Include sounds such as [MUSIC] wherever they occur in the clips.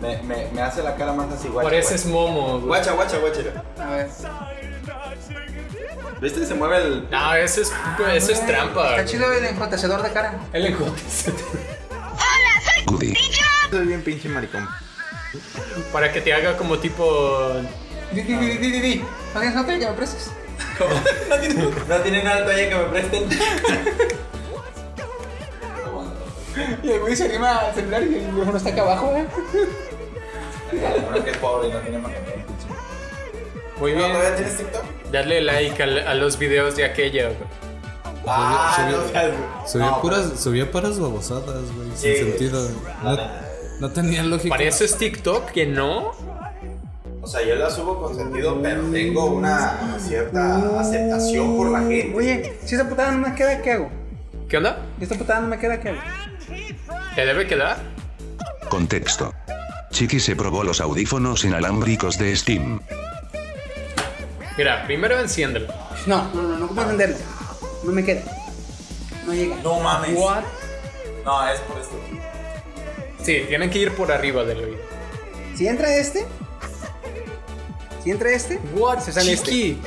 Me, me, me hace la cara más así, guacha. Pareces Momo, güey. Guacha, guacha, guacha. A ver. ¿Viste? Se mueve el. No, eso es, eso es trampa. Está chido el encontecedor de cara. El encote. Goody. Soy bien pinche maricón. Para que te haga como tipo. Di, di, di, di, di, di. ¿No tienes otra que me prestes? [LAUGHS] No tiene nada todavía que me presten. Y el güey se anima al celular y el micrófono está acá abajo, ¿eh? Uno que es pobre y no tiene más que ver. Muy ¿No, bien. ¿Todavía tienes TikTok? Darle like al- a, los videos de aquella, güey. Ah, subió- no seas, güey. Subía, No, puras, subía puras babosadas, güey, sin Sí, sentido. la No, tenía lógica. Para eso es TikTok, que no. O sea, yo la subo con sentido, pero tengo una cierta aceptación por la gente. Oye, si esta putada no me queda, ¿qué hago? ¿Qué onda? Si esta putada no me queda, ¿qué hago? ¿Te debe quedar? Contexto. Chiqui se probó los audífonos inalámbricos de Steam. Mira, primero enciéndelo. No, no, no, no puedo entenderlo. No me queda. No llega. No mames. What? No, es por esto. Sí, tienen que ir por arriba del oído. Si entra este. Si entra este. What? Se sale este. Chiqui,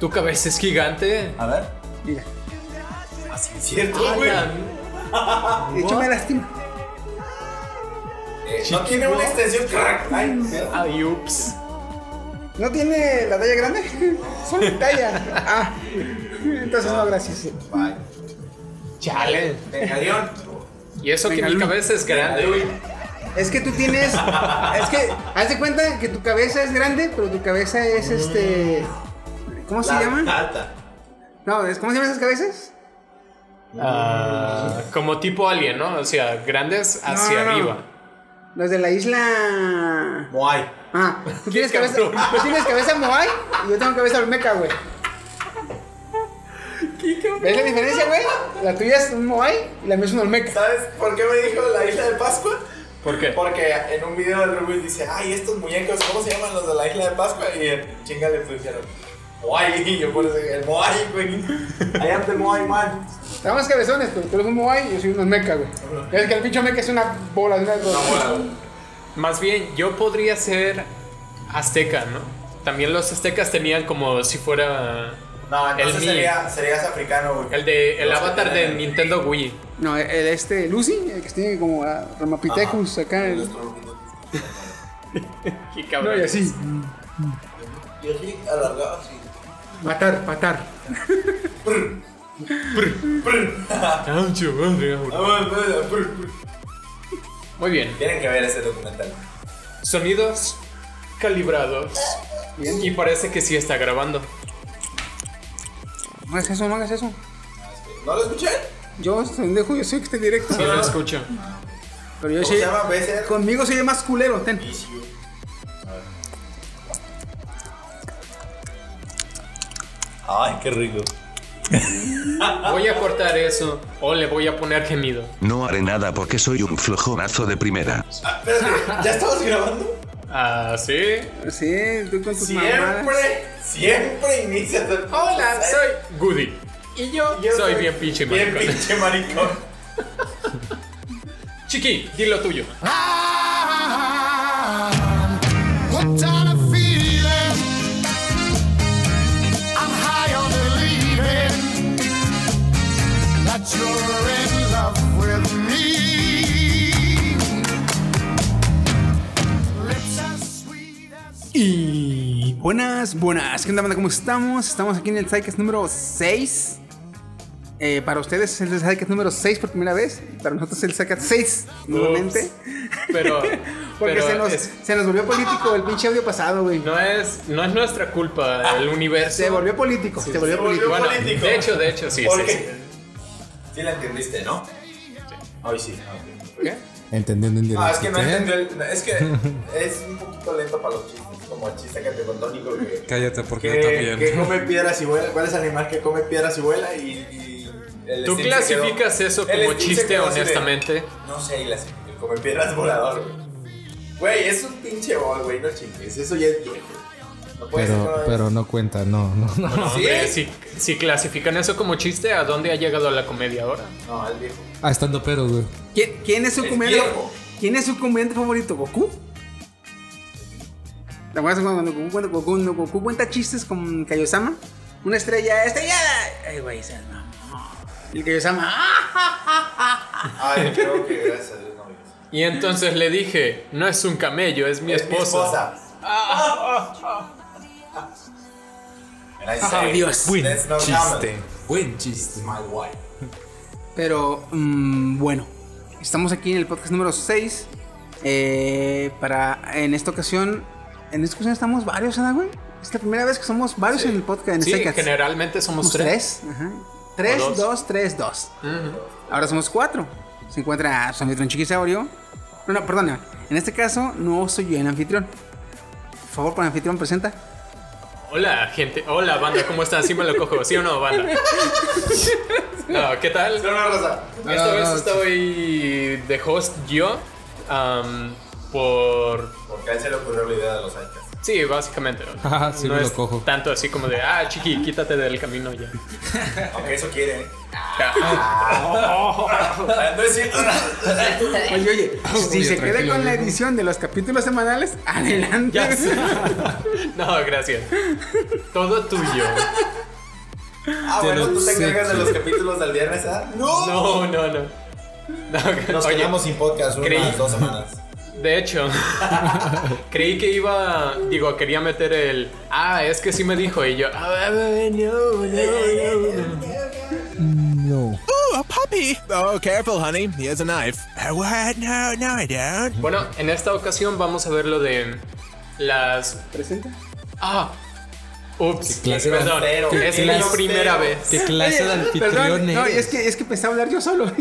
tu cabeza es gigante. A ver. Mira. Así es cierto, güey. De hecho, [LAUGHS] me lastima. Eh, no tiene una extensión. crack. Ay, Ay, ups. ¿No tiene la talla grande? [LAUGHS] Solo talla. Ah. [LAUGHS] Entonces no, gracias. Bye. Chale. Venga. Y eso que Venga, mi Lu. cabeza es grande, güey. Es que tú tienes. Es que. Haz de cuenta que tu cabeza es grande, pero tu cabeza es este. ¿Cómo se La llama? Alta. No, es- ¿cómo se llaman esas cabezas? Ah, como tipo alien, ¿no? O sea, grandes hacia No, no, no. arriba. Los de la isla. Moai. Ah, tú tienes cabeza. cabrón. Tú tienes cabeza Moai y yo tengo cabeza Olmeca, güey. ¿Ves la diferencia, güey? La tuya es un Moai y la mía es un Olmeca. ¿Sabes por qué me dijo la isla de Pascua? ¿Por qué? Porque en un video del Rubio dice, ay, estos muñecos, ¿cómo se llaman los de la isla de Pascua? Y el chinga le pusieron, Moai, [LAUGHS] y yo por eso el Moai, güey. I am the Moai man. Estamos cabezones, pero tú eres un Moai y yo soy un Olmeca, güey. Es que el pinche Olmeca es una bola, una cosa. Más bien, yo podría ser azteca, ¿no? También los aztecas tenían como si fuera No, entonces El sería, serías africano, güey. el de el avatar de Nintendo Wii. No, el este Lucy, el que tiene como a Ramapithecus acá. el- [LAUGHS] Qué No, cabrón. y así. Y así, alargado así. Matar, matar. Muy bien. Tienen que ver ese documental. Sonidos calibrados. Y parece que sí está grabando. No hagas eso, no hagas eso. ¿No lo escuché? Yo, pendejo, yo sé que esté directo. Sí lo escucho. Pero yo ¿Cómo sí. se llama? BCR. Conmigo soy el más culero, ten. Ay, qué rico. Voy a cortar eso o le voy a poner gemido. No haré nada porque soy un flojonazo de primera. Ah, espérate, ¿ya estabas grabando? Ah, sí. Sí, tú con tus mamadas. Siempre, siempre inicias el Hola, soy Goody. Y yo, Yo soy bien pinche Bien maricón. pinche maricón. [LAUGHS] Chiqui, di lo tuyo. Hooked buenas, buenas. ¿Qué onda, banda? ¿Cómo estamos? Estamos aquí en el Sidecast número 6. Eh, para ustedes es el Sidecast número 6 por primera vez. Para nosotros es el Sidecast 6 nuevamente. Pero, [LAUGHS] Porque pero se, nos, es- se nos volvió político el pinche audio pasado, güey. no, es, no es nuestra culpa el universo. Se volvió político. se volvió se volvió político. Bueno, político. de hecho, de hecho, sí. ¿Por sí, sí. Sí la entendiste, ¿no? Hoy sí. ok. ¿Qué? Entendiendo en No, es que no entendió el, Es que es un poquito lento para los chistes. Como el chiste que te contó Nico que... Cállate porque yo Que, también. que come piedras y vuela. ¿Cuál es el animal que come piedras y vuela? Y, y el ¿Tú clasificas quedó- eso como chiste de, honestamente? no sé, y la el come piedras volador, güey. Güey, es un pinche bol, güey, no chingues. Eso ya es viejo. No puede ser Pero, pero no cuenta, no, no, no. No, hombre, si, si clasifican eso como chiste, ¿a dónde ha llegado la comedia ahora? No, es viejo. Ah, estando pero, güey. ¿Quién, quién es su viejo. ¿Quién es su comediante favorito? ¿Goku? ¿Te acuerdas cuando Goku, cuando Goku, cuando Goku cuenta chistes con Kaiosama? Una estrella estrellada. Ay, güey, se mamó. Y el Kaiosama. ¡ah! Ay, creo que gracias a Dios no. Y entonces le dije, no es un camello, es mi Es mi esposa. esposa. And I Ah, say, Dios. Buen no chiste. Buen chiste. My wife. Pero mm, bueno, estamos aquí en el podcast número 6. eh, para en esta ocasión, en esta ocasión estamos varios, ¿verdad, güey? Es la primera vez que somos varios Sí. en el podcast. En Sí, generalmente somos Somos tres. tres. Ajá. Tres, dos. dos, tres, dos. Ahora somos cuatro. Se encuentra su anfitrión Chiquisaurio. No, no, perdona. En este caso, no soy yo el anfitrión. Por favor, con el anfitrión, presenta. Hola, gente. Hola, banda, ¿cómo están? Sí me lo cojo, ¿sí o no, banda? [LAUGHS] No, ¿qué tal? No, no, Rosa. Esta no, vez no, estoy de host yo. am, por. Porque a él se le ocurrió la idea de los Aikas. Sí, básicamente. Ah, sí no me lo es cojo. Tanto así como de, ah, chiqui, quítate del camino ya. [LAUGHS] Aunque eso quiere. Ah, [LAUGHS] No es cierto. Oye, oye, si Oye, se queda con la edición de los capítulos semanales, [LAUGHS] adelante. Ya sé. No, gracias. Todo tuyo. Ah, bueno, tú te encargas de los capítulos del viernes, ¿ah? ¡No! No, no, no. No, Nos oye, quedamos sin podcast unas dos semanas. De hecho, [LAUGHS] creí que iba, digo, quería meter el, ah, es que sí me dijo y yo, no, no, no. No. Ooh, a puppy. Oh, careful, honey. He has a knife. Uh, what? No, no, I don't. Bueno, en esta ocasión vamos a ver lo de las, Presenta. ah, ups, ¿Qué clase de perdón, es ¿Qué mi grosero? primera vez. ¿Qué clase de perdón, no, es que, es que pensaba hablar yo solo. [LAUGHS]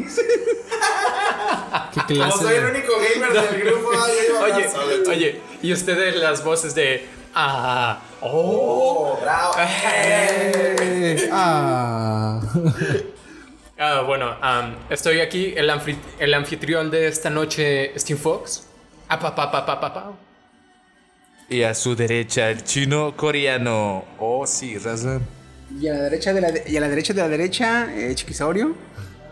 [LAUGHS] ¿Qué Como soy el único gamer del [LAUGHS] grupo, ay, yo iba a hablar Oye, solo. oye, y ustedes las voces de, ah, oh, Oh, bravo. Eh, ah. [LAUGHS] Ah, bueno, estoy aquí, el, anfi- el anfitrión de esta noche, Steve Fox. Ah, pa, pa, pa, pa, pa, pa. Y a su derecha el chino coreano. Oh, sí, razón. Y a la derecha de la, de- y a la derecha de la derecha, eh, Chiquisaurio.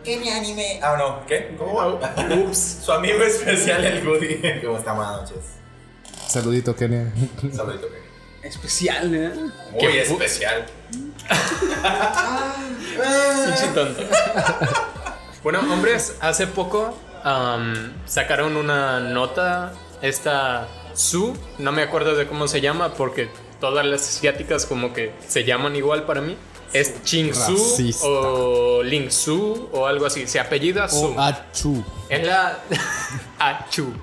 ¿Qué mi anime? Ah, no, ¿qué? ¿Cómo? Ups. Su amigo especial, el Woody. ¿Cómo está? Buenas noches. Saludito, Kenia. Saludito, Kenny. Especial, ¿eh? Muy ¿Qué? especial. [LAUGHS] Pinche tonto. bueno, hombres, hace poco am, sacaron una nota, esta Su, no me acuerdo de cómo se llama porque todas las asiáticas como que se llaman igual para mí. Es Ching Su o Ling Su o algo así. Se apellida Su. O Achu. Es la. [LAUGHS] Achu.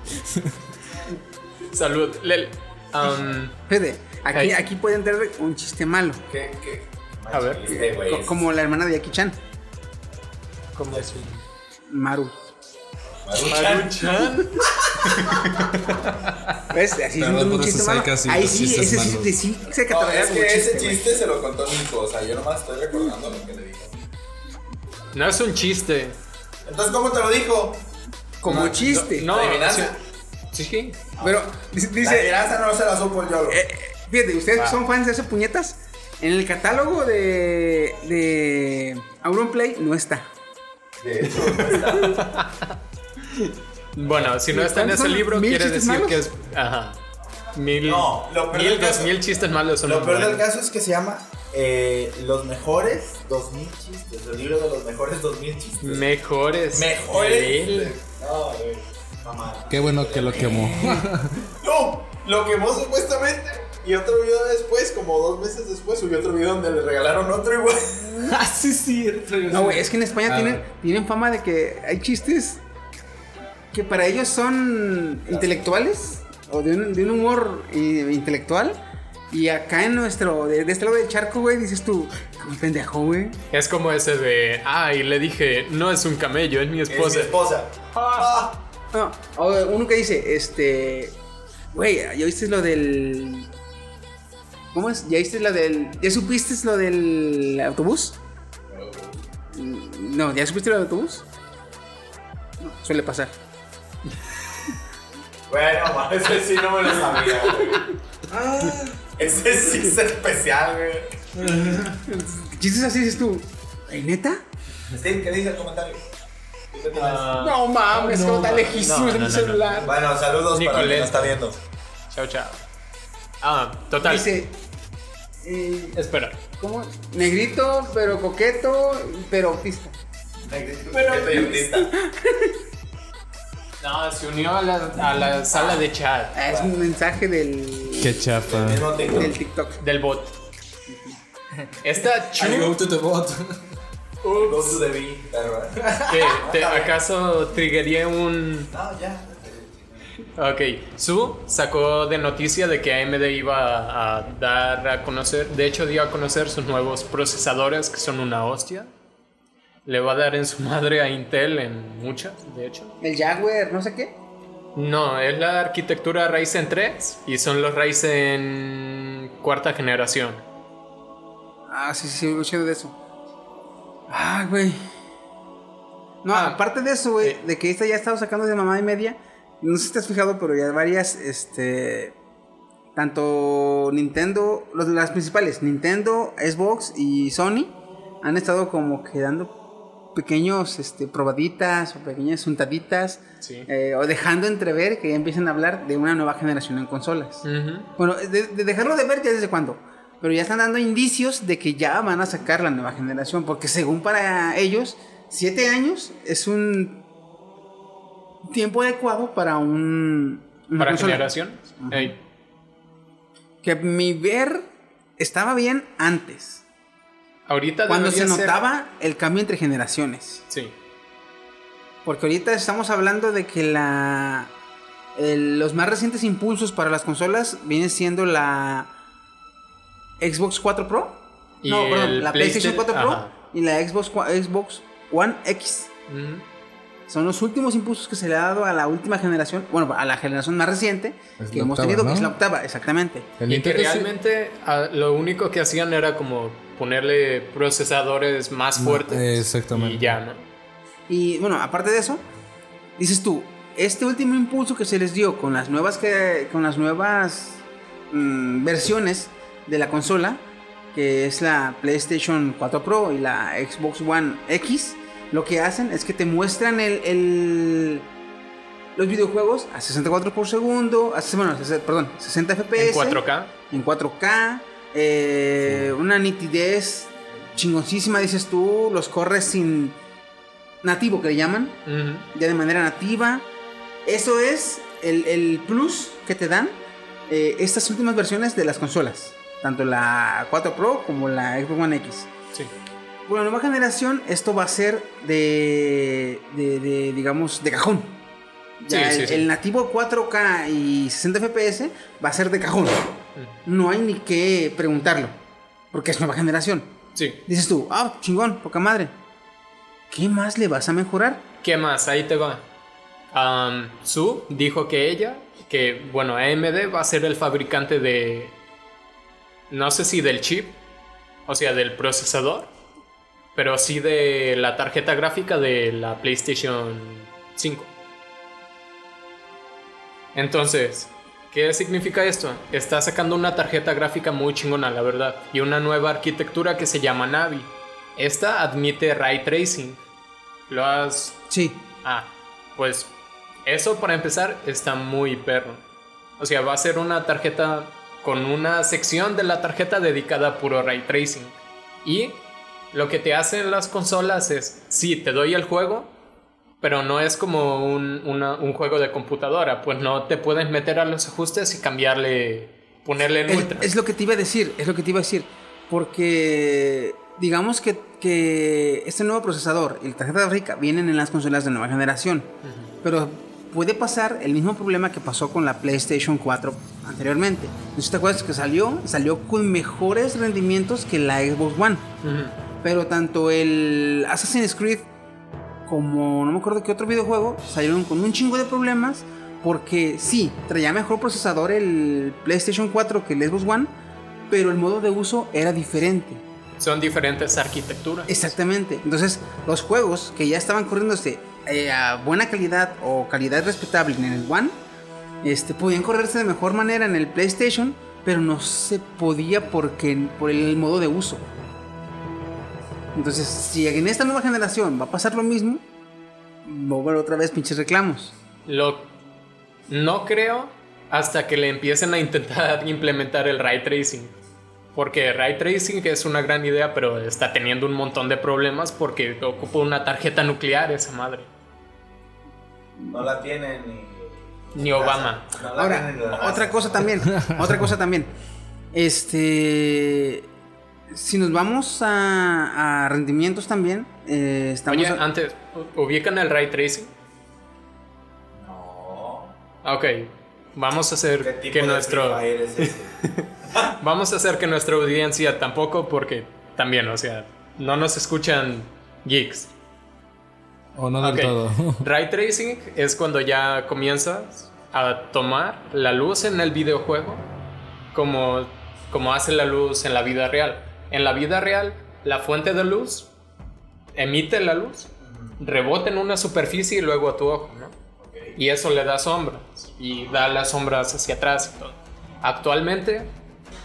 Salud. Lel. Am, Fíjate, aquí, aquí puede entrar un chiste malo. ¿Qué? ¿Qué? A ver. Este, como la hermana de Jackie Chan, ¿Cómo es? Maru. Maruchan. ¿Ves? Así es un chiste malo. Ahí sí, ese sí, malos. sí, sí se No, cataloga es como que ese chiste, chiste se lo contó Nico. O sea, yo nomás estoy recordando lo que le dijo. No es un chiste. Entonces, ¿cómo te lo dijo? Como chiste. No, sí. Sí. Pero dice, La adivinanza no se la supo YOLO. eh, fíjate, ustedes que son fans de esos puñetas, en el catálogo de, de Auronplay no está. De hecho, no está. [LAUGHS] Bueno, si no está en ¿Cuántos ese libro, ¿Mil quiere decir malos? que es. Ajá. Mil. No, lo peor mil, del dos caso- mil chistes malos son Lo peor del caso es que se llama eh, Los mejores 2000 chistes. El libro de los mejores 2000 chistes. Mejores. mejores. No, güey. Qué bueno que lo quemó. [LAUGHS] No, lo quemó supuestamente. Y otro video después, como dos meses después, subió otro video donde le regalaron otro igual. [LAUGHS] ah, sí, cierto. No, güey, es que en España tienen, tienen fama de que hay chistes que para ellos son intelectuales o de un, de un humor eh, intelectual. Y acá en nuestro, de, de este lado del charco, güey, dices tú, como pendejo, güey. Es como ese de. Ah, y le dije, no es un camello, es mi Es esposa. mi esposa. Ah, No, o uno que dice, este, güey, ¿ya viste lo del... ¿Cómo es? ¿Ya viste lo del... ¿Ya supiste lo del autobús? No, ¿ya supiste lo del autobús? No, suele pasar. Bueno, [LAUGHS] ese sí no me lo sabía, güey. Ese sí es especial, güey. Chistes así dices tú. ¿Ay, neta? Steve, ¿qué dice el comentario? ¿Tú qué tienes? No mames, como está lejísimo no, no, mi no, celular. Bueno, saludos para quien Nicolette. nos está viendo. Chao, chao. Ah, total. Dice. eh, Espera. ¿Cómo? Negrito, pero coqueto, pero autista. Pero y autista. [LAUGHS] No, se unió a la, a la sala de chat Ah, es un mensaje del, Qué chafa. El mismo TikTok. del TikTok. del bot. Esta Chu, I go to the bot. Go to the B, perro. ¿qué? ¿Te- ¿acaso triggería un...? No, ya. Ok, Su sacó de noticia de que AMD iba a dar a conocer, de hecho dio a conocer sus nuevos procesadores que son una hostia. Le va a dar en su madre a Intel en muchas, de hecho. El Jaguar, no sé qué. No, es la arquitectura Ryzen 3 y son los Ryzen cuarta generación. Ah, sí, sí, sí, de eso. Ah, güey. No, aparte de eso, güey, eh. de que esta ya ha estado sacando de mamá y media. No sé si te has fijado, pero ya varias, este. Tanto Nintendo, los, las principales, Nintendo, Xbox y Sony, han estado como que dando pequeños, este, probaditas o pequeñas untaditas. Sí. eh, o dejando entrever que ya empiezan a hablar de una nueva generación en consolas. Bueno, de, de dejarlo de ver ya desde cuándo. Pero ya están dando indicios de que ya van a sacar la nueva generación. Porque según para ellos, 7 años es un tiempo adecuado para un... una Para consola. generación. Que mi ver estaba bien antes. Ahorita Cuando se ser- notaba el cambio entre generaciones. Sí. Porque ahorita estamos hablando de que la el- los más recientes impulsos para las consolas vienen siendo la Xbox 4 Pro. Y no, perdón, el la PlayStation 4 Pro Ajá. y la Xbox, One- Xbox One X. Ujú. Son los últimos impulsos que se le ha dado a la última generación, bueno, a la generación más reciente Es que hemos octava, tenido, ¿no? que es la octava, exactamente. El Y que sí- realmente ah, lo único que hacían era como ponerle procesadores más No, fuertes. exactamente. Y ya, ¿no? Y bueno, aparte de eso, dices tú, este último impulso que se les dio con las nuevas que con las nuevas mm, versiones de la consola, que es la PlayStation 4 Pro y la Xbox One X, lo que hacen es que te muestran el, el- los videojuegos a 64 por segundo, a, bueno, perdón, 60 FPS En 4K. en 4K, eh, una nitidez chingoncísima, dices tú, los corres sin nativo que le llaman, ya de manera nativa. Eso es el, el plus que te dan eh, estas últimas versiones de las consolas, tanto la 4 Pro como la Xbox One X. Sí. Bueno, nueva generación, esto va a ser de, de, de, digamos, de cajón. Ya sí, el, sí. el nativo 4K y 60 FPS va a ser de cajón. No hay ni que preguntarlo, porque es nueva generación. Sí. Dices tú, ah, chingón, poca madre. ¿Qué más le vas a mejorar? ¿Qué más? Ahí te va. Su dijo que ella, que bueno, AMD va a ser el fabricante de, no sé si del chip, o sea, del procesador, pero sí de la tarjeta gráfica de la PlayStation 5. Entonces, ¿qué significa esto? Está sacando una tarjeta gráfica muy chingona, la verdad, y una nueva arquitectura que se llama Navi. Esta admite ray tracing. ¿Lo has Sí, Ah, pues eso para empezar está muy perro. O sea, va a ser una tarjeta con una sección de la tarjeta dedicada a puro ray tracing. Y lo que te hacen las consolas es, sí, te doy el juego, pero no es como un, una- un juego de computadora, pues no te puedes meter a los ajustes y cambiarle, ponerle en es, ultra. es lo que te iba a decir, es lo que te iba a decir. Porque digamos que, que este nuevo procesador y la tarjeta gráfica vienen en las consolas de nueva generación. Pero puede pasar el mismo problema que pasó con la PlayStation 4 anteriormente. No te acuerdas que salió, salió con mejores rendimientos que la Xbox One. Ujú. Pero tanto el Assassin's Creed como no me acuerdo qué otro videojuego salieron con un chingo de problemas porque sí, traía mejor procesador el PlayStation 4 que el Xbox One, pero el modo de uso era diferente. Son diferentes arquitecturas. Exactamente. Entonces, los juegos que ya estaban corriéndose eh, a buena calidad o calidad respetable en el One, este, podían correrse de mejor manera en el PlayStation, pero no se podía porque, por el modo de uso. Entonces, si en esta nueva generación va a pasar lo mismo, va a haber otra vez pinches reclamos. Lo no creo hasta que le empiecen a intentar [LAUGHS] implementar el ray tracing. Porque ray tracing es una gran idea, pero está teniendo un montón de problemas porque ocupa una tarjeta nuclear esa madre. No la tiene ni. Ni Obama. No tiene Ahora, otra cosa también, otra cosa también. Este, si nos vamos a, a rendimientos también, eh, estamos Oye, a- antes, ¿u- ¿ubican el ray tracing? No. Ok, vamos a ¿Qué hacer tipo que de nuestro... Es? [LAUGHS] Vamos a hacer que nuestra audiencia tampoco, porque también, o sea, no nos escuchan geeks. O no del todo. [LAUGHS] Ray tracing es cuando ya comienzas a tomar la luz en el videojuego como, como hace la luz en la vida real. En la vida real, la fuente de luz emite la luz, rebota en una superficie y luego a tu ojo, ¿no? Y eso le da sombras y da las sombras hacia atrás y todo. Actualmente,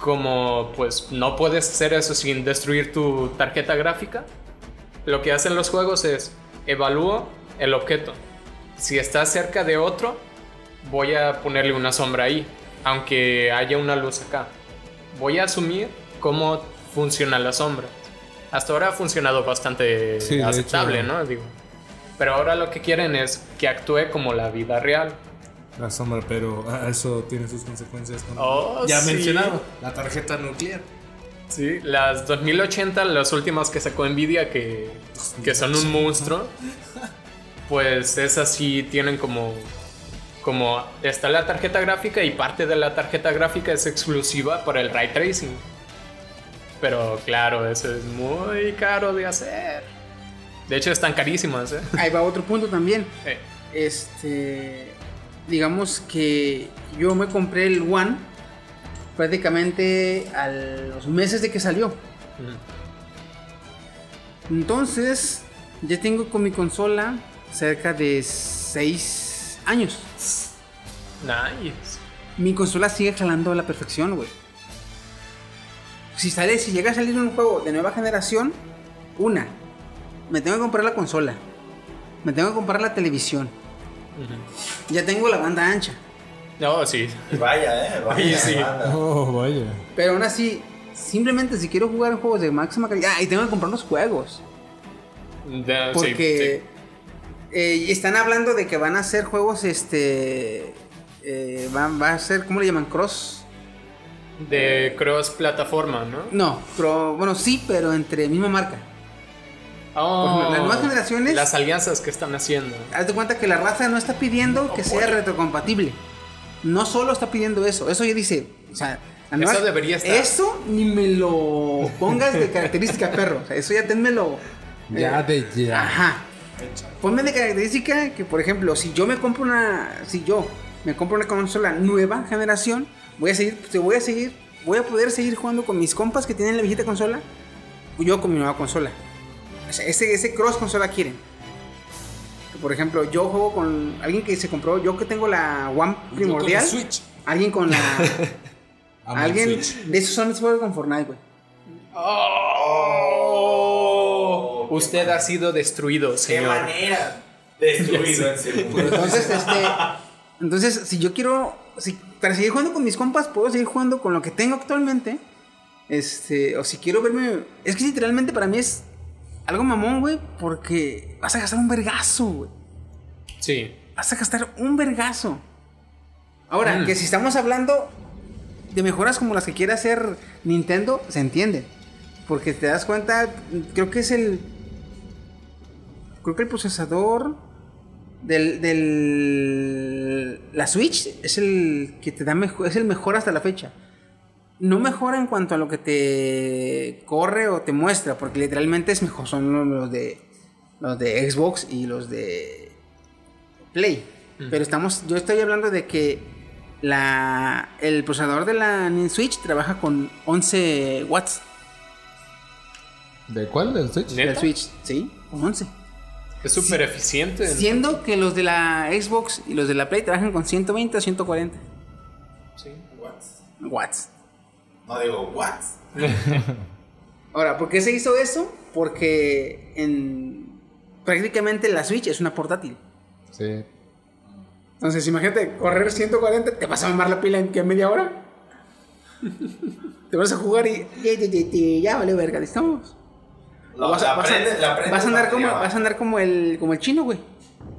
como pues no puedes hacer eso sin destruir tu tarjeta gráfica, lo que hacen los juegos es evalúo el objeto. Si está cerca de otro, voy a ponerle una sombra ahí, aunque haya una luz acá. Voy a asumir cómo funciona la sombra. Hasta ahora ha funcionado bastante Sí, aceptable, hecho. ¿no? Digo. Pero ahora lo que quieren es que actúe como la vida real. La sombra, pero ah, eso tiene sus consecuencias. Con Oh, ya sí. mencionado, la tarjeta nuclear. Sí, las 2080, las últimas que sacó Nvidia, que, que son un monstruo, pues esas sí tienen como, como está la tarjeta gráfica y parte de la tarjeta gráfica es exclusiva para el ray tracing. Pero claro, eso es muy caro de hacer. De hecho, están carísimas, ¿eh? ahí va otro punto también. Eh, Este, digamos que yo me compré el One prácticamente a los meses de que salió. Entonces, ya tengo con mi consola cerca de 6 años. Nice. Mi consola sigue jalando a la perfección, güey. Si sale, si llega a salir un juego de nueva generación, una, me tengo que comprar la consola. Me tengo que comprar la televisión. Ya tengo la banda ancha. No, sí. Vaya, eh. Vaya, sí. Oh, vaya. Pero aún así, simplemente si quiero jugar juegos de máxima calidad, y tengo que comprar los juegos. Porque sí. eh, están hablando de que van a hacer juegos, este... eh, van- va a ser, ¿cómo le llaman? Cross. De cross plataforma, ¿no? No, pro- bueno, sí, pero entre misma marca. Oh, Por ejemplo, las nuevas generaciones- Las alianzas que están haciendo. Haz de cuenta que la raza no está pidiendo que sea retrocompatible. No solo está pidiendo eso, eso ya dice, o sea, la nueva- Eso debería estar. Eso ni me lo pongas de característica [LAUGHS] perro, o sea, eso ya tenmelo. Ya de ya. Ajá. Ponme de característica que, por ejemplo, si yo me compro una, si yo me compro una consola nueva generación, voy a seguir, te voy a seguir, voy a poder seguir jugando con mis compas que tienen la viejita consola, o yo con mi nueva consola. O sea, ese, ese cross consola quieren. Por ejemplo, yo juego con alguien que se compró, yo que tengo la One primordial, Switch. alguien con la, [LAUGHS] [LAUGHS] alguien Switch. de esos son juegos con Fortnite, güey. Oh, usted ha sido destruido, Qué señor. manera. Destruido en segundo. Entonces, este. [LAUGHS] Entonces, si yo quiero. Si, para seguir jugando con mis compas, puedo seguir jugando con lo que tengo actualmente. Este. O si quiero verme. Es que literalmente para mí es algo mamón, güey. Porque vas a gastar un vergazo, güey. Sí. Vas a gastar un vergazo. Ahora, Mm. que si estamos hablando de mejoras como las que quiere hacer Nintendo, se entiende. Porque te das cuenta, creo que es el. Creo que el procesador del. del la Switch es el que te da mejor. Es el mejor hasta la fecha. No mejora en cuanto a lo que te corre o te muestra, porque literalmente es mejor. Son los de. Los de Xbox y los de Play. Pero estamos, yo estoy hablando de que la, el procesador de la Nintendo Switch trabaja con 11 watts ¿De cuál? ¿Del Switch? ¿Neta? del Switch, ¿sí? Con 11. Es súper eficiente. Siendo que los de la Xbox y los de la Play trabajan con 120 a 140 Sí. What? watts. No digo, what? [LAUGHS] Ahora, ¿por qué se hizo eso? Porque en prácticamente la Switch es una portátil. Sí. Entonces, imagínate, correr 140, te vas a mamar la pila en qué media hora. [LAUGHS] te vas a jugar y ya, ya, ya, ya, ya vale verga, estamos. Vas, a, la vas a- prendes- la prendes vas a andar como, batería, vas a andar como el, como el chino, güey.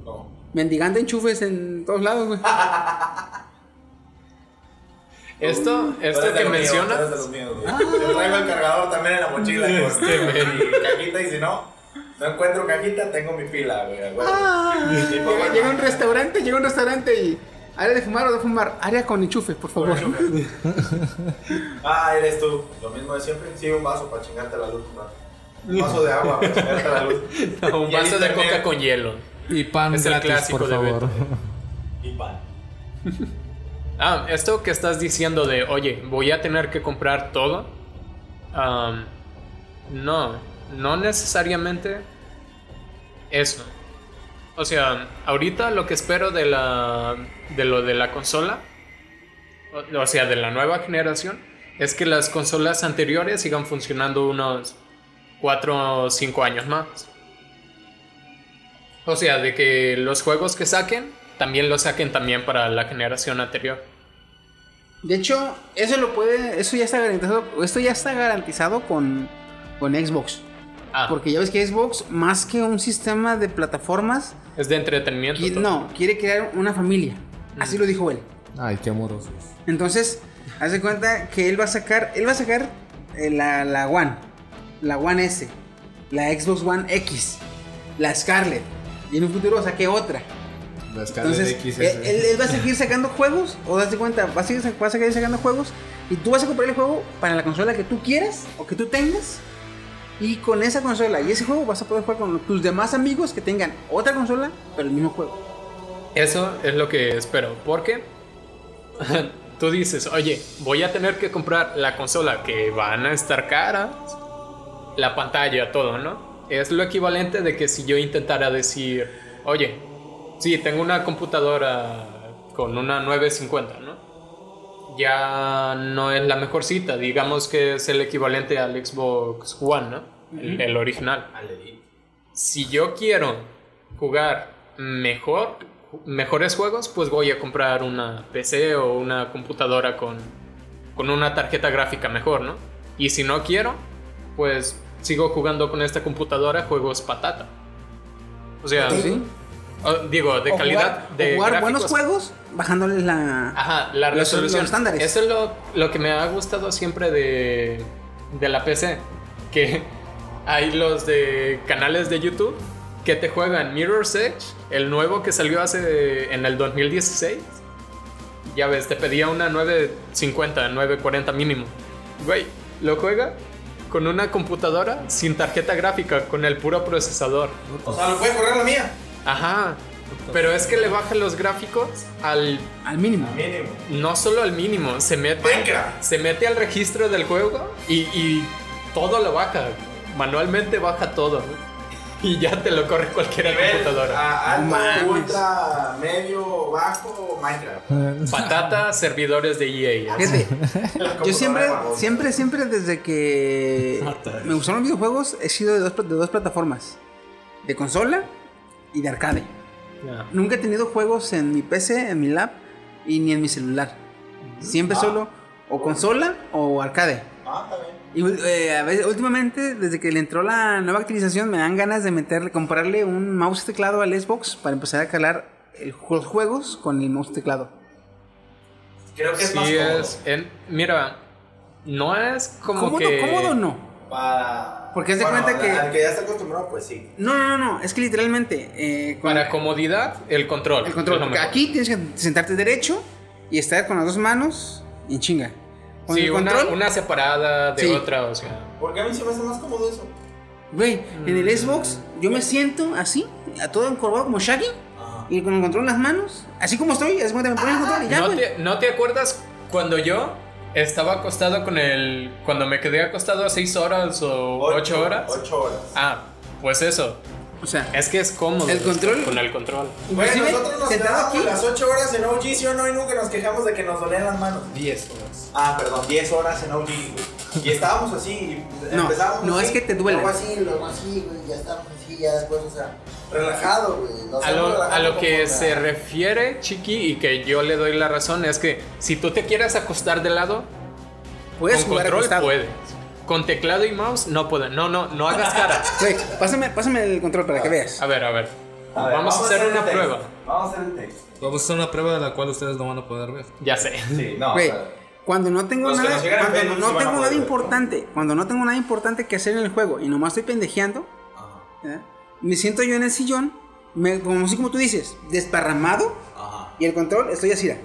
¿Cómo? Mendigando enchufes en todos lados, güey. [LAUGHS] Esto, esto que los míos, menciona. tú eres de los míos, güey. Yo traigo el cargador también en la mochila con Este, mi cajita y si no, no encuentro cajita, tengo mi pila, güey. a huevo. Y pongo Llega, un restaurante, llega un restaurante y. ¿Área de fumar o de fumar? Área con enchufe, por favor. [LAUGHS] Ah, eres tú. Lo mismo de siempre. Sí, un vaso para chingarte la luz. Un vaso de agua para chingarte la luz. [LAUGHS] Un vaso de coca con hielo. Y pan Es el clásico por de favor. Y pan. [LAUGHS] Ah, esto que estás diciendo de, oye, voy a tener que comprar todo. No, no necesariamente eso. O sea, ahorita lo que espero de la de lo de la consola, o, o sea, de la nueva generación, es que las consolas anteriores sigan funcionando unos 4 o 5 años más. O sea, de que los juegos que saquen también los saquen también para la generación anterior. De hecho, eso lo puede. Eso ya está garantizado. Esto ya está garantizado con, con Xbox. Ah, Porque ya ves que Xbox, más que un sistema de plataformas, es de entretenimiento. qui- todo. no, quiere crear una familia. Así lo dijo él. Ay, qué amorosos. Entonces, haz de cuenta que él va a sacar, él va a sacar eh, la, la One, la One S, la Xbox One X, la Scarlett, y en un futuro saque otra. La Scarlett Entonces, X él, es- él- él va a seguir sacando juegos, o das de cuenta, va a, seguir, va a seguir sacando juegos, y tú vas a comprar el juego para la consola que tú quieras o que tú tengas. Y con esa consola y ese juego vas a poder jugar con tus demás amigos que tengan otra consola, pero el mismo juego. Eso es lo que espero. Porque [LAUGHS] tú dices, oye, voy a tener que comprar la consola que van a estar caras, la pantalla, todo, ¿no? Es lo equivalente de que si yo intentara decir, oye, sí, tengo una computadora con una 950, ¿no? Ya no es la mejor cita, digamos que es el equivalente al Xbox One, ¿no? El- el original. si yo quiero jugar mejor, mejores juegos, pues voy a comprar una PC o una computadora con, con una tarjeta gráfica mejor, ¿no? Y si no quiero, pues sigo jugando con esta computadora juegos patata. O sea, ¿Sí? o- digo, de O calidad jugar, de o jugar buenos juegos bajándoles la... Ajá, la Los- resolución. los estándares. Eso es lo, lo que me ha gustado siempre de, de la PC. Que [LAUGHS] hay los de canales de YouTube que te juegan Mirror's Edge, el nuevo que salió hace en el 2016. Ya ves, te pedía una 950, 940 mínimo. Güey, lo juega con una computadora sin tarjeta gráfica, con el puro procesador. O sea, ¿lo puede correr la mía? Ajá. Pero es que le baja los gráficos al Al mínimo. Mínimo. no solo al mínimo, se mete, Minecraft. se mete al registro del juego y, y todo lo baja. Manualmente baja todo. [LAUGHS] Y ya te lo corre cualquier Nivel computadora. a- alto, ultra, medio, bajo, Minecraft. [LAUGHS] Patata, servidores de EA. Fíjate, [LAUGHS] yo siempre, siempre, siempre desde que me gustaron los videojuegos he sido de dos, de dos plataformas. De consola y de arcade. Ya. Nunca he tenido juegos en mi PC, en mi lap y ni en mi celular. Siempre Ah. solo o consola o arcade. Ah, está bien. Y eh, a veces, últimamente, desde que le entró la nueva actualización, me dan ganas de meterle, comprarle un mouse teclado al Xbox para empezar a calar el- los juegos con el mouse teclado. Creo que es Sí, más cómodo. es. en- mira, no es como ¿Cómodo, que. cómodo no? Para... Porque haz de Bueno, cuenta que- Al que ya está acostumbrado, pues sí. No, no, no, no, es que literalmente eh, con Para comodidad, el control. el control. porque aquí tienes que sentarte derecho y estar con las dos manos y en chinga. Con Sí, el una, control, una separada de Sí. otra, o sea. Porque a mí se me hace más cómodo eso. güey, en el Xbox yo me siento así, a todo encorvado como Shaggy Ajá. y con el control en las manos, así como estoy, es cuando me ponen el control y ya, ¿No güey. te, ¿No te acuerdas cuando yo estaba acostado con el. Cuando me quedé acostado 6 horas o 8 horas? Ocho horas. Ah, pues eso. O sea, Es que es cómodo. El control- Con el control. Inclusive, nosotros nos quedamos aquí, las 8 horas en OG, ¿sí o no? Y nunca nos quejamos de que nos dolían las manos. 10 horas. Ah, perdón, 10 horas en OG, güey. Y estábamos así, y No, empezábamos no así, es que te duela. Luego así, luego así, güey, ya estábamos así, ya después, o sea, relajado, güey. A lo, a lo que la- se refiere, Chiqui, y que yo le doy la razón, es que si tú te quieres acostar de lado, puedes con jugar control acostado. puedes. Con teclado y mouse no puedes. No, no, no hagas cara. [LAUGHS] Güey, pásame, pásame el control para que veas. A ver, a ver. A ver, vamos, a hacer el una prueba. Vamos a hacer el texto. Vamos a hacer una prueba de la cual ustedes no van a poder ver. Ya sé. Sí, no, Güey, cuando no tengo Los nada, cuando no a tengo nada ver. importante, cuando no tengo nada importante que hacer en el juego y nomás estoy pendejeando, ¿eh? me siento yo en el sillón, me, como así como tú dices, desparramado ajá. y el control estoy así, No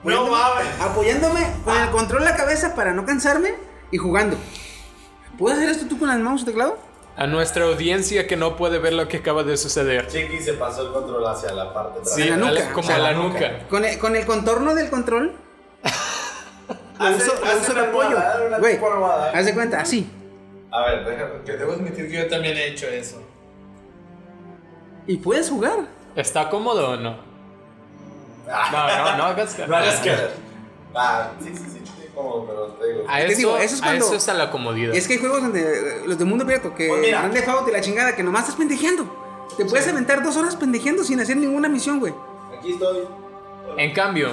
apoyándome- mames. apoyándome con el control en la cabeza para no cansarme y jugando. ¿Puedes hacer esto tú con el mouse y teclado? A nuestra audiencia que no puede ver lo que acaba de suceder. Chiqui se pasó el control hacia la parte Sí, En la nuca, como o sea, a la la nuca. Con el, con el contorno del control. [LAUGHS] lo Hace- uso, hace de una apoyo. Güey, haz de cuenta, así. A ver, déjame. que Debo admitir que yo también he hecho eso. Y puedes jugar. ¿Está cómodo o no? Ah. No, no, no hagas cara. [LAUGHS] No hagas cara. Ah, sí, sí, sí, como, pero te digo. A eso, digo, eso es a cuando- eso es a la comodidad. Es que hay juegos donde eh, los de mundo abierto, que Pues mira. Theft Auto y la chingada, que nomás estás pendejeando. Te puedes aventar dos horas pendejeando sin hacer ninguna misión, güey. Aquí estoy. En cambio,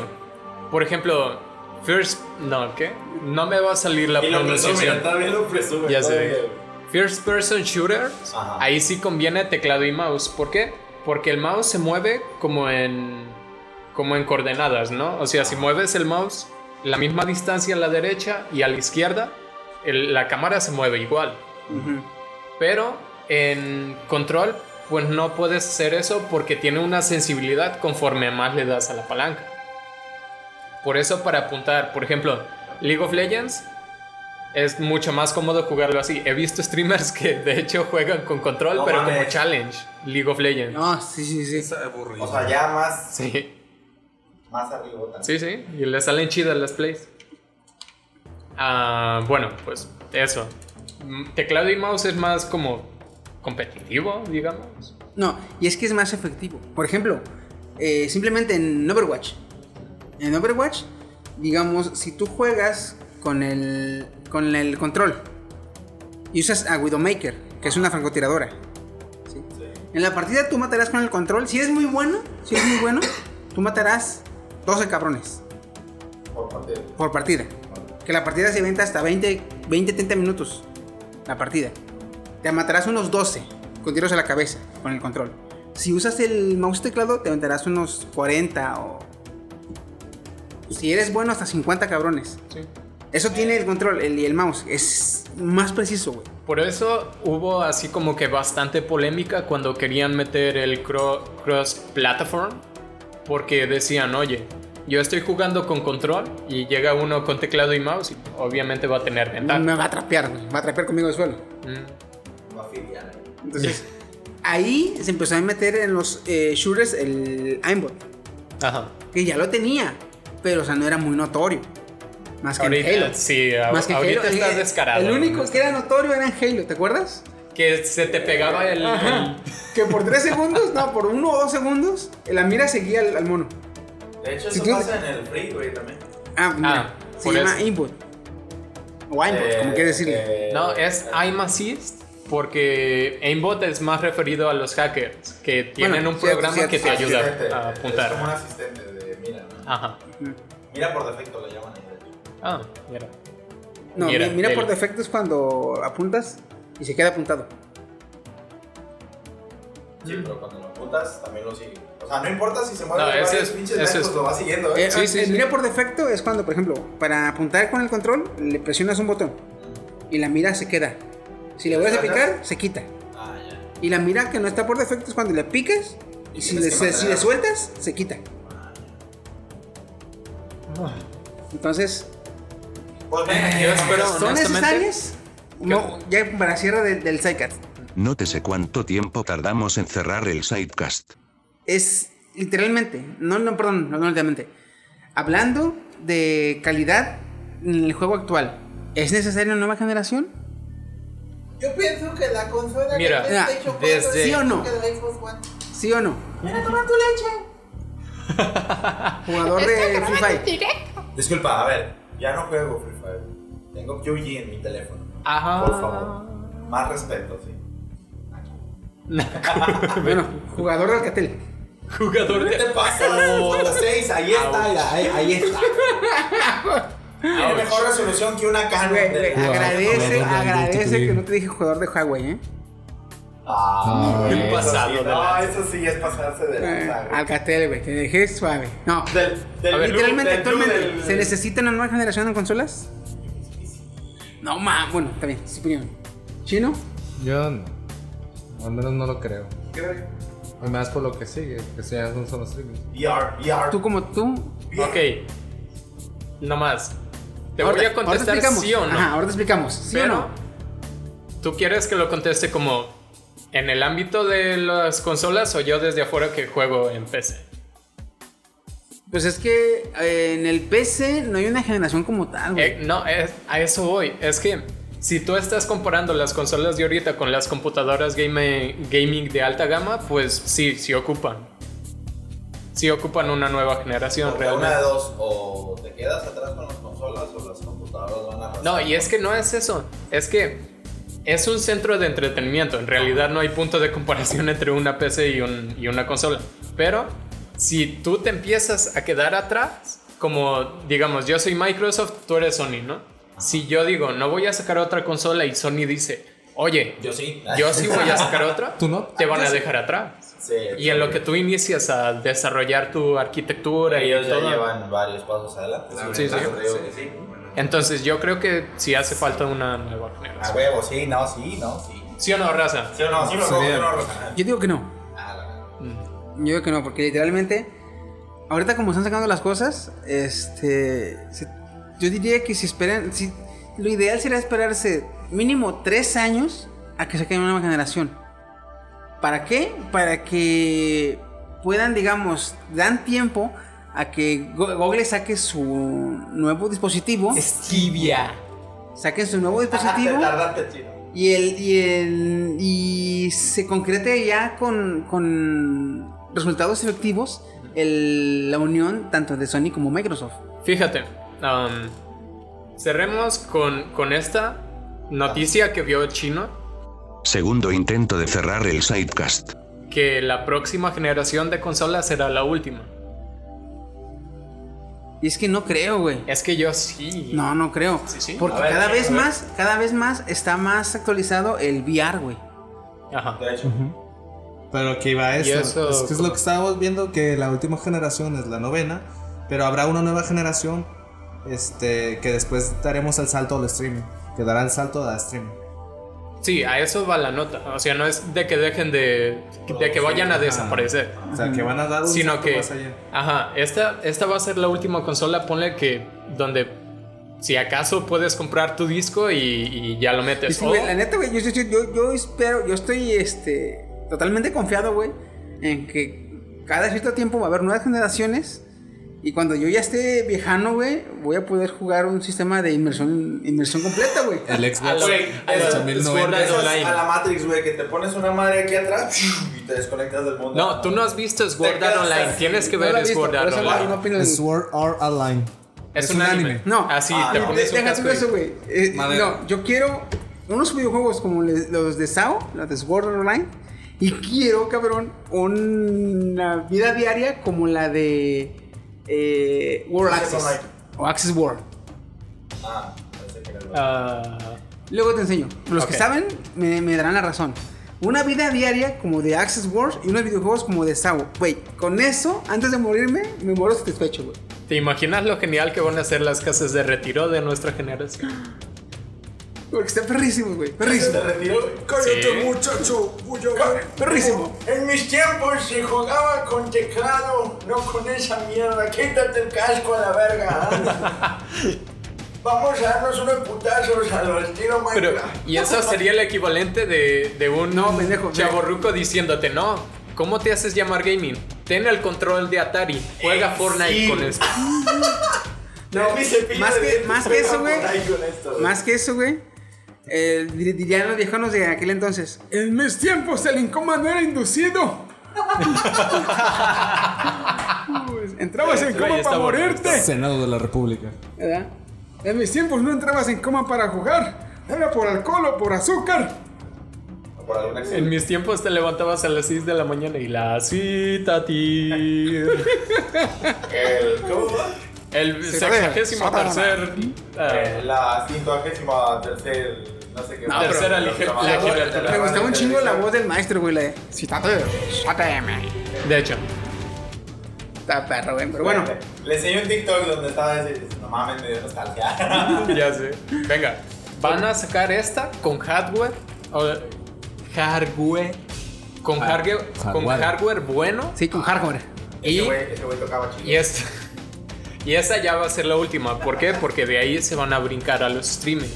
por ejemplo, First. No, ¿qué? No me va a salir la Y lo presume, pronunciación. también lo presume. Ya sé. First Person Shooters, Ajá. ahí sí conviene teclado y mouse. ¿Por qué? Porque el mouse se mueve como en como en coordenadas, ¿no? O sea, si mueves el mouse la misma distancia a la derecha y a la izquierda, el- la cámara se mueve igual. Pero en control, pues no puedes hacer eso porque tiene una sensibilidad conforme más le das a la palanca. Por eso para apuntar, por ejemplo, League of Legends es mucho más cómodo jugarlo así. He visto streamers que de hecho juegan con control, No pero como challenge League of Legends. No, sí, sí, sí. Es aburrido. O sea, ya más, Sí, más arriba. también. sí, sí. Y le salen chidas las plays. Ah, bueno, pues eso. Mm, Teclado y mouse es más como competitivo, digamos. No, y es que es más efectivo. Por ejemplo, eh, simplemente en Overwatch. En Overwatch, digamos, si tú juegas con el, con el control y usas a Widowmaker, que es una francotiradora. ¿sí? En la partida tú matarás con el control. Si eres muy bueno, si eres muy bueno, tú matarás 12 cabrones Por partida. por partida. Que la partida se venta hasta 20, 20, 30 minutos. La partida. Te matarás unos 12 con tiros a la cabeza con el control. Si usas el mouse teclado, te aventarás unos 40 o. Si eres bueno, hasta 50 cabrones. Sí. Eso tiene el control el, y el mouse. Es más preciso, güey. Por eso hubo así como que bastante polémica cuando querían meter el cro- cross platform. Porque decían, oye, yo estoy jugando con control y llega uno con teclado y mouse y obviamente va a tener ventaja. Me va a trapear, güey. Va a trapear conmigo al suelo. Mm. Va a filiar ahí. Entonces, ahí se empezó a meter en los eh, shooters el aimbot. Ajá. Que ya lo tenía. Pero, o sea, no era muy notorio. Más que Ahorita, en Halo. sí, Más que ahorita Halo. estás Eh, descarado. El único que era notorio era en Halo, ¿te acuerdas? Que se te pegaba el... el- Que por 3 segundos, no, por 1 o 2 segundos, la mira seguía al, al mono. De hecho, Si eso tú- pasa en el free, güey, también. Ah, mira, se por llama eso. aimbot. O aimbot, Eh, como quieres decirle. eh, No, es aim assist porque aimbot es más referido a los hackers que tienen Bueno, un cierto, programa cierto, que te asistente, ayuda a Es como un apuntar. asistente de mira, ¿no? Ajá. Mira por defecto lo llaman ahí. de hecho. Ah, mira. No, mira, mira, por defecto es cuando apuntas y se queda apuntado. Sí, pero cuando lo apuntas también lo sigue. O sea, no importa si se mueve No, ese es- pinches ese metros, es- lo va siguiendo, ¿eh? Eh, Sí, ah, sí, sí. mira por defecto es cuando, por ejemplo, para apuntar con el control, le presionas un botón y la mira se queda. Si le vuelves a picar, se quita. Ah, ya. Y la mira que no está por defecto es cuando le picas y si le, si le sueltas, se quita. Entonces, Pues Yo espero, ¿son necesarias? No, ya para cierre de- del Psycat. Nótese cuánto tiempo tardamos en cerrar el sidecast. Es literalmente, no, no, perdón, no, no literalmente. Hablando de calidad en el juego actual, ¿es necesaria una nueva generación? Yo pienso que la consola Mira, de PlayStation 4 desde- es ¿Sí o no? mejor que la de Xbox One. ¿Sí o no? Ven a tomar tu leche. [LAUGHS] Jugador de Free Fire. Disculpa, a ver, ya no juego Free Fire. Tengo QG en mi teléfono. Ajá. Por favor. Más respeto, sí. [LAUGHS] Bueno, jugador de Alcatel. Jugador ¿Qué te de. pasa? 6, ahí está, ahí, ahí está. Tiene mejor resolución que una Canon. De- de agradece, agradece que no te dije jugador de Huawei, ¿eh? Ah, eso pasado sí, de No, eso sí es pasarse de Eh, lanza. Alcatel, güey, te dejé suave. No, Del, del A ver, blue- literalmente del blue actualmente, del- ¿se necesita una nueva generación de consolas? No, ma, bueno, está bien, es opinión. ¿Chino? Yo no. Al menos no lo creo. ¿Qué verga? Y más por lo que sigue, que sean un solo streaming. VR, VR. Tú como tú. Ok. Nomás. Te Ahorita- voy a contestar sí o no. Ajá, ahorita explicamos. ¿Sí Pero, o no? ¿tú quieres que lo conteste como en el ámbito de las consolas o yo desde afuera que juego en PC? Pues es que eh, en el PC no hay una generación como tal, güey. Eh, no, es- a eso voy. Es que si tú estás comparando las consolas de ahorita con las computadoras game- gaming de alta gama, pues sí, sí ocupan. Sí ocupan una nueva generación O realmente. Una de dos, o te quedas atrás con las consolas o las computadoras van a. No, y es que no es eso. Es que es un centro de entretenimiento. En realidad no hay punto de comparación [LAUGHS] entre una PC y, un- y una consola. Pero si tú te empiezas a quedar atrás, como digamos, yo soy Microsoft, tú eres Sony, ¿no? Si yo digo, no voy a sacar otra consola y Sony dice, oye, Yo sí. yo sí voy a sacar otra, ¿Tú no? te van a dejar atrás. Sí, Y en lo que tú inicias a desarrollar tu arquitectura y ellos ya todo. llevan varios pasos adelante. Sí, sí. Sí. Entonces yo creo que sí hace falta una nueva A generación. huevo, sí, no, sí, no, sí. ¿Sí o no, raza? ¿Sí o no? ¿Sí o no? ¿Sí o no? Yo digo que no. Yo digo que no, porque literalmente, ahorita como están sacando las cosas, este, yo diría que si esperan, si, lo ideal sería esperarse mínimo tres años a que saquen una nueva generación. ¿Para qué? Para que puedan, digamos, dan tiempo a que Go- Google saque su nuevo dispositivo, Esquivia. saquen su nuevo dispositivo. Y el, y el y se concrete ya con, con resultados efectivos el- la unión tanto de Sony como Microsoft. Fíjate, um, cerremos con, con esta noticia que vio Chino, Segundo intento de cerrar el sidecast. que la próxima generación de consolas será la última. Y es que no creo, güey. Es que yo sí. No, no creo. Sí, sí. Porque ver, cada vez más, cada vez más está más actualizado el VR, güey. Ajá. De hecho. Pero que iba Y eso. eso, es que es lo que estábamos viendo que la última generación es la novena, pero habrá una nueva generación este que después daremos el salto al streaming, que dará el salto a streaming. Sí, a eso va la nota. O sea, no es de que dejen de. de que vayan a desaparecer. O sea, que van a dar un Sino salto que. más allá. Ajá, esta, esta va a ser la última consola. Ponle que. donde. Si acaso puedes comprar tu disco y, y ya lo metes. sí, O- güey, la neta, güey, yo, yo, yo- yo espero, yo estoy este, totalmente confiado, güey, en que cada cierto tiempo va a haber nuevas generaciones. Y cuando yo ya esté viejano, güey, voy a poder jugar un sistema de inmersión, inmersión completa, güey. El a Xbox a eso- Sword es Eso a la Matrix, güey, que te pones una madre aquí atrás y te desconectas del mundo. No, tú no has visto Sword Art Online. así. Tienes que No ver visto, Sword Art Online. no opino de- Es Sword Art Online. Es, Es un un anime. anime. No, Así Ah, te no. pones un Deja y- eso, güey. Eh, no, yo quiero unos videojuegos como los de SAO, los de Sword Art Online. Y quiero, cabrón, una vida diaria como la de eh, World Access. O Access World. Ah, pensé que era el- Ah, Luego te enseño. Los que saben me, me darán la razón. Una vida diaria como de Access World y unos videojuegos como de SAO. Güey, con eso, antes de morirme, me muero satisfecho, güey. ¿Te imaginas lo genial que van a ser las casas de retiro de nuestra generación? [GASPS] Porque está perrísimo, güey. Perrísimo. ¿Se retiró? Sí. muchacho. Perrísimo. En mis tiempos se jugaba con teclado, no con esa mierda. Quítate el casco a la verga. ¿ah? [LAUGHS] Vamos a darnos unos putazos a los estilo Pero, Minecraft. y eso sería el equivalente de, de un No, pendejo, chaborruco diciéndote, no, ¿cómo te haces llamar gaming? Ten el control de Atari, juega Eh, Fortnite sí. con esto. [LAUGHS] No, Mi cepillo más de que, dientes más que juega eso, güey. por ahí con esto, güey. Más que eso, güey. Eh, dir- dirían los viejonos de aquel entonces. En mis tiempos el incoma no era inducido. Pues, [LAUGHS] entrabas en coma para bueno, morirte. Senado de la República. ¿Verdad? En mis tiempos no entrabas en coma para jugar. Era por alcohol o por azúcar. Por alguna En mis tiempos te levantabas a las 6 de la mañana y la cita ti. [LAUGHS] El, ¿cómo va? El sexagésimo tercer. ah, Eh, la cincuagésima tercer, no sé qué. No, tercera legislatura. Me gustaba un chingo la voz del maestro, güey. La de. De hecho. Está perro, güey. Pero bueno, Le enseñé un TikTok donde estaba ese. No mames, me dio nostalgia. [LAUGHS] ya sé. Venga, van a sacar esta con hardware. O, hardware. Con, hardware, con hardware. bueno. sí, con hardware. Y, Ese güey ese güey tocaba chido. y, esta, y esa ya va a ser la última. ¿Por qué? Porque de ahí se van a brincar a los streaming.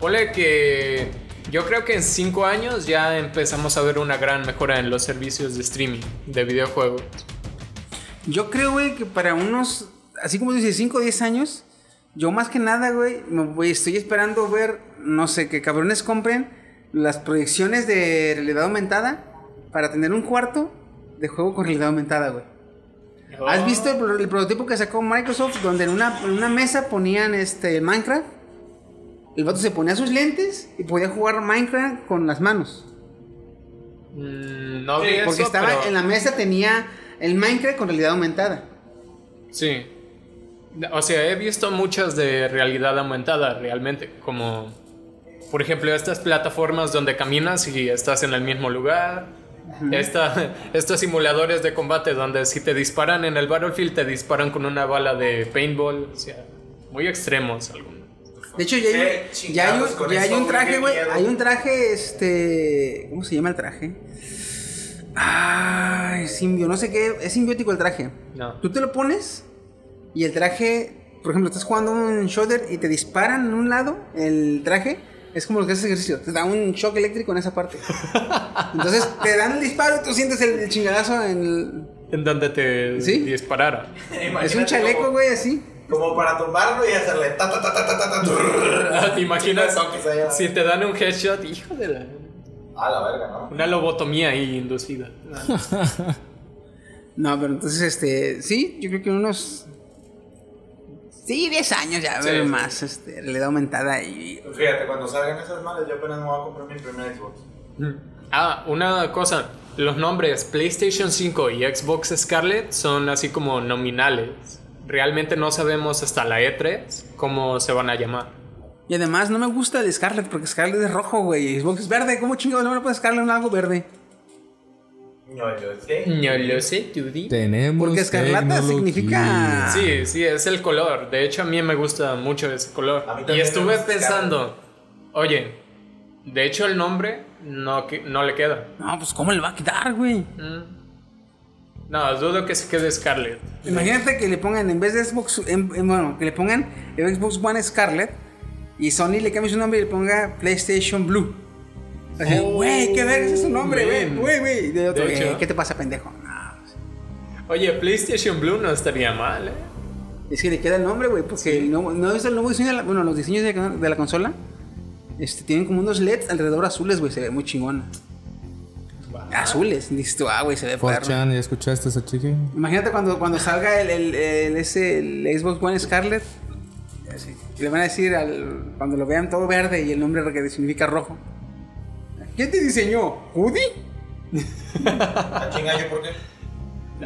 Ponle que. Yo creo que en 5 años ya empezamos a ver una gran mejora en los servicios de streaming de videojuegos. Yo creo, güey, que para unos, así como dices, 5 o 10 años, yo más que nada, güey, estoy esperando ver, no sé, que cabrones compren las proyecciones de realidad aumentada para tener un cuarto de juego con realidad aumentada, güey. ¿Has visto el, pro- el prototipo que sacó Microsoft donde en una, en una mesa ponían este Minecraft? El vato se ponía sus lentes y podía jugar Minecraft con las manos. Mm, no vi Porque eso, estaba pero- en la mesa, tenía el Minecraft con realidad aumentada. Sí. O sea, he visto muchas de realidad aumentada realmente, como por ejemplo estas plataformas donde caminas y estás en el mismo lugar. Esta- estos simuladores de combate donde si te disparan en el Battlefield te disparan con una bala de paintball. O sea, muy extremos algunos. De hecho, ya hay, ya hay un, ya hay un traje, güey. Hay un traje, este. ¿Cómo se llama el traje? Ay, simbio, no sé qué. Es simbiótico el traje. No. Tú te lo pones y el traje, por ejemplo, estás jugando un shoulder y te disparan en un lado el traje. Es como lo que haces ejercicio. Te da un shock eléctrico en esa parte. [LAUGHS] Entonces te dan el disparo y tú sientes el, el chingadazo en el- En donde te ¿Sí? disparara. Es un chaleco, güey, así. Como para tumbarlo y hacerle ta ta ta ta ta ta ta. turr. ¿Te imaginas si te dan un headshot? Hijo de la... A la verga, ¿no? Una lobotomía ahí inducida. [LAUGHS] No, pero entonces, este. Sí, yo creo que unos. Sí, 10 años ya, Sí, más, este, realidad aumentada y. Pues Fíjate, cuando salgan esas madres, yo apenas me voy a comprar mi primer Xbox. Ah, una cosa. Los nombres PlayStation 5 y Xbox Scarlet son así como nominales. Realmente no sabemos hasta la E3 cómo se van a llamar. Y además no me gusta el Scarlet porque Scarlet es rojo, güey. Xbox es verde. ¿Cómo chingados no me lo puedes Scarlet en algo verde? No, yo sé. No lo sé, Judy. Tenemos. Porque escarlata tecnología. significa- Sí, sí, es el color. De hecho, a mí me gusta mucho ese color. A mí Y estuve pensando, oye, de hecho el nombre no, que- no le queda. No, pues ¿cómo le va a quitar, güey? No, dudo que se quede Scarlet. Imagínate que le pongan, en vez de Xbox, en- en- bueno, que le pongan el Xbox One Scarlet y Sony le cambie su nombre y le ponga PlayStation Blue. Sea, Oh, Güey, qué verga es ese nombre, güey, man. güey, güey. De otro, hecho. "Eh, ¿qué te pasa, pendejo? No, pues, Oye, PlayStation Blue no estaría mal, ¿eh? Es que le queda el nombre, güey, porque no, no es el nuevo diseño de la, bueno, los diseños de, la- de la consola. Este, tienen como unos LEDs alrededor azules, güey, se ve muy chingona. Azules, dices tú, ah, güey, se ve perro. 4chan, ¿ya escuchaste esa chica? Imagínate cuando, cuando salga el, el, el- ese, el Xbox One Scarlet. así, y le van a decir al, cuando lo vean todo verde y el nombre que significa rojo. ¿Quién te diseñó? ¿Woody? ¿A chinga yo por qué?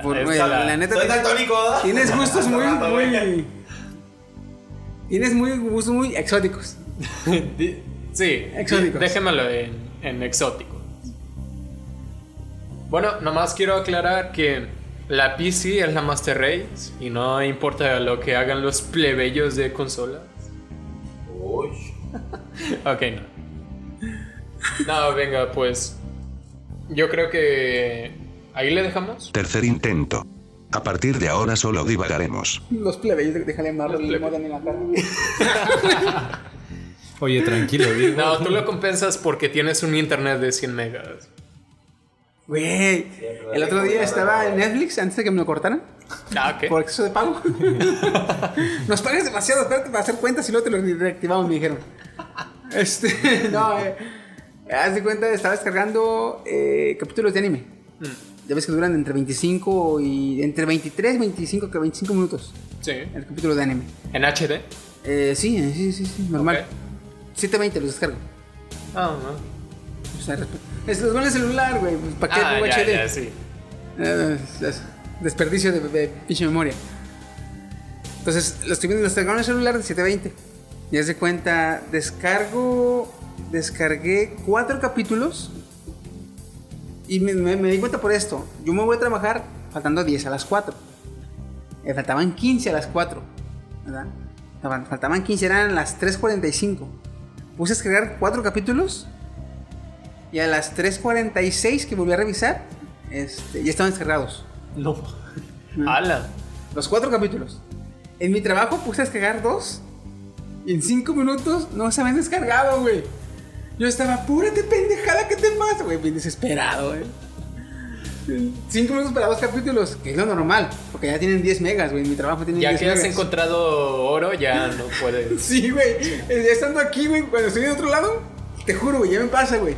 Por- la- la, neta. Soy tienes- daltónico, ¿verdad? Tienes gustos muy. Tienes muy gustos muy exóticos. [LAUGHS] Sí, Exóticos. déjemelo en, en exótico. Bueno, nomás quiero aclarar que la PC es la Master Race y no importa lo que hagan los plebeyos de consolas. Uy. [LAUGHS] Ok, no. No, venga, pues. Yo creo que. Ahí le dejamos. Tercer intento. A partir de ahora solo divagaremos. Los plebeyos, déjale Los el en la cara. Oye, tranquilo, [LAUGHS] digo. No, tú lo compensas porque tienes un internet de 100 megas. Güey, el otro día estaba en Netflix antes de que me lo cortaran. Ah, ¿qué? Por exceso de pago. [LAUGHS] Nos pagas demasiado, espérate para hacer cuentas y luego te lo reactivamos, me dijeron. Este, [LAUGHS] no, eh, haz de cuenta, estaba descargando eh, capítulos de anime. Ya ves que duran entre 25 y. entre 23 y 25, que 25 minutos. Sí. El capítulo de anime. ¿En HD? Eh, sí, eh, sí, sí, sí, normal. Ok. 720 los descargo. Ah, no. O sea, es los van el celular, güey. Pues, ¿Para qué Ah, ya, HD? ya, sí. Eh, es- es desperdicio de, de pinche memoria. Entonces, los estoy viendo, los en el celular de 720. Y haz de cuenta, descargo. Descargué cuatro capítulos. Y me, me- me di cuenta por esto. Yo me voy a trabajar faltando 10 a las 4. Me faltaban 15 a las 4. ¿Verdad? Faltaban- Faltaban 15, eran las 3.45. Puse a descargar cuatro capítulos. Y a las 3.46 que volví a revisar, este, ya estaban descargados. No. ¡Hala! Los cuatro capítulos. En mi trabajo puse a descargar dos. Y en cinco minutos no se habían descargado, güey. Yo estaba, apúrate, pendejada, ¿qué te pasa, güey? Bien desesperado, güey. Cinco minutos para dos capítulos, que es lo normal. Porque ya tienen 10 megas, güey. Mi trabajo tienen Ya 10 que has megas. encontrado oro, ya no puedes. [LAUGHS] Sí, güey. Eh, Ya estando aquí, güey, cuando estoy en otro lado, te juro, güey, ya me pasa, güey.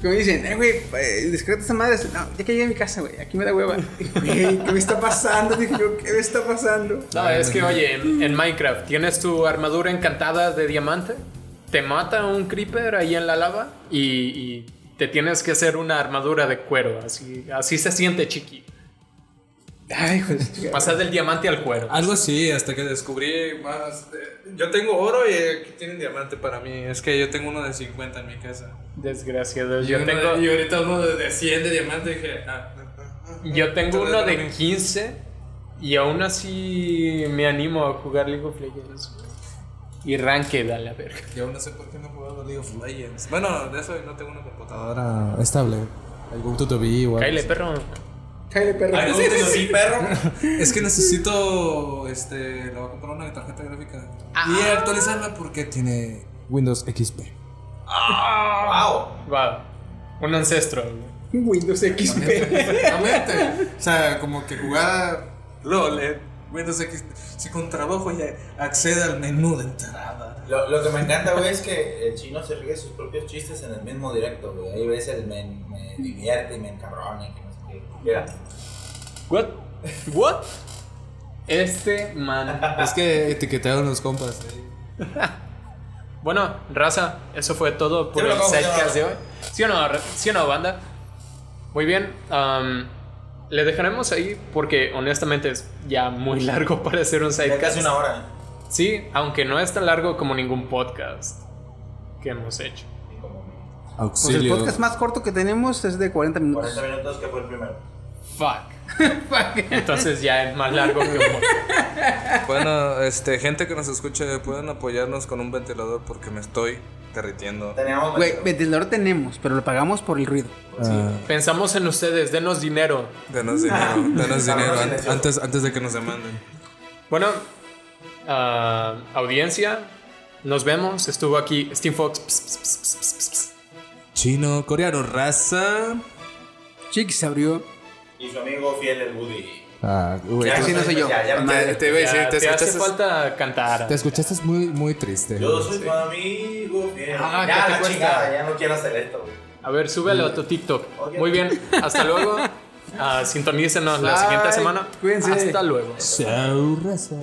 Que me dicen, eh, güey, eh, descarga esa madre. No, ya que llegué a mi casa, güey, aquí me da hueva. [LAUGHS] Güey, ¿qué me está pasando? Dije yo, ¿qué me está pasando? No, es que, oye, en, en Minecraft, ¿tienes tu armadura encantada de diamante? Te mata un creeper ahí en la lava y, y te tienes que hacer una armadura de cuero. Así, así se siente, chiqui. Ay. Pasas del diamante al cuero. Algo así, hasta que descubrí más. de- Yo tengo oro y aquí tienen diamante para mí. Es que yo tengo uno de 50 en mi casa. Desgraciado. Y, Yo tengo, de- y ahorita uno de, de 100 de diamante dije. Ah, ah, ah, yo tengo uno de para mí. 15 y aún así me animo a jugar League of Legends. Y Ranked a la verga. Y aún no sé por qué no he jugado League of Legends. Bueno, de eso no tengo una computadora estable. El Go to the Bee o así. perro. Cállate, perro. Ay, no, sí, perro. [LAUGHS] Es que necesito. Este. Le voy a comprar una tarjeta gráfica. Y actualizarla porque tiene Windows XP. Wow. Un ancestro. güey. Windows XP. Exactamente. O sea, como que jugar LOL en Windows XP. Si con trabajo ya accede al menú de entrada. Lo, lo que me encanta, güey, es que el chino se ríe sus propios chistes en el mismo directo, güey. Ahí ves el me, me divierte y me encabrona y que no sé qué. Mira, What? What? Este man. [LAUGHS] Es que etiquetaron los compas. [LAUGHS] Bueno, raza, eso fue todo por el acabo de sidecast de llamar. hoy. ¿Sí o no, sí o no, banda? Muy bien. am, le dejaremos ahí porque honestamente es ya muy [LAUGHS] largo para hacer un sidecast. casi una hora. Sí, aunque no es tan largo como ningún podcast que hemos hecho. Como Pues el Auxilio. podcast más corto que tenemos es de 40 minutos. 40 minutos que fue el primero. [LAUGHS] Fuck. Entonces ya es más largo que un podcast. Bueno, este, gente que nos escuche, pueden apoyarnos con un ventilador porque me estoy derritiendo. Teníamos Güey, ventilador tenemos, pero lo pagamos por el ruido. Pensamos en ustedes, denos dinero. Denos dinero, denos dinero an- antes, antes de que nos demanden. Bueno, ah, audiencia, nos vemos. Estuvo aquí Steve Fox. Ps, ps, ps, ps, ps, ps, ps. Chino, coreano, raza. Chiqui se abrió. Y su amigo fiel, el Woody. Ah, güey. Ya, Ese no soy yo. Ya, ya, Madre. Te iba a decir, Ya, te te hace escuchaste- falta cantar. Te escuchaste muy, muy triste. Yo soy tu amigo fiel. Ah, ya, ¿qué te la chingada, ya no quiero hacer esto, güey. A ver, súbelo a tu TikTok. Muy bien, hasta luego. [LAUGHS] Ah, sintonícenos la siguiente semana. Cuídense. Hasta luego. Chao, raza.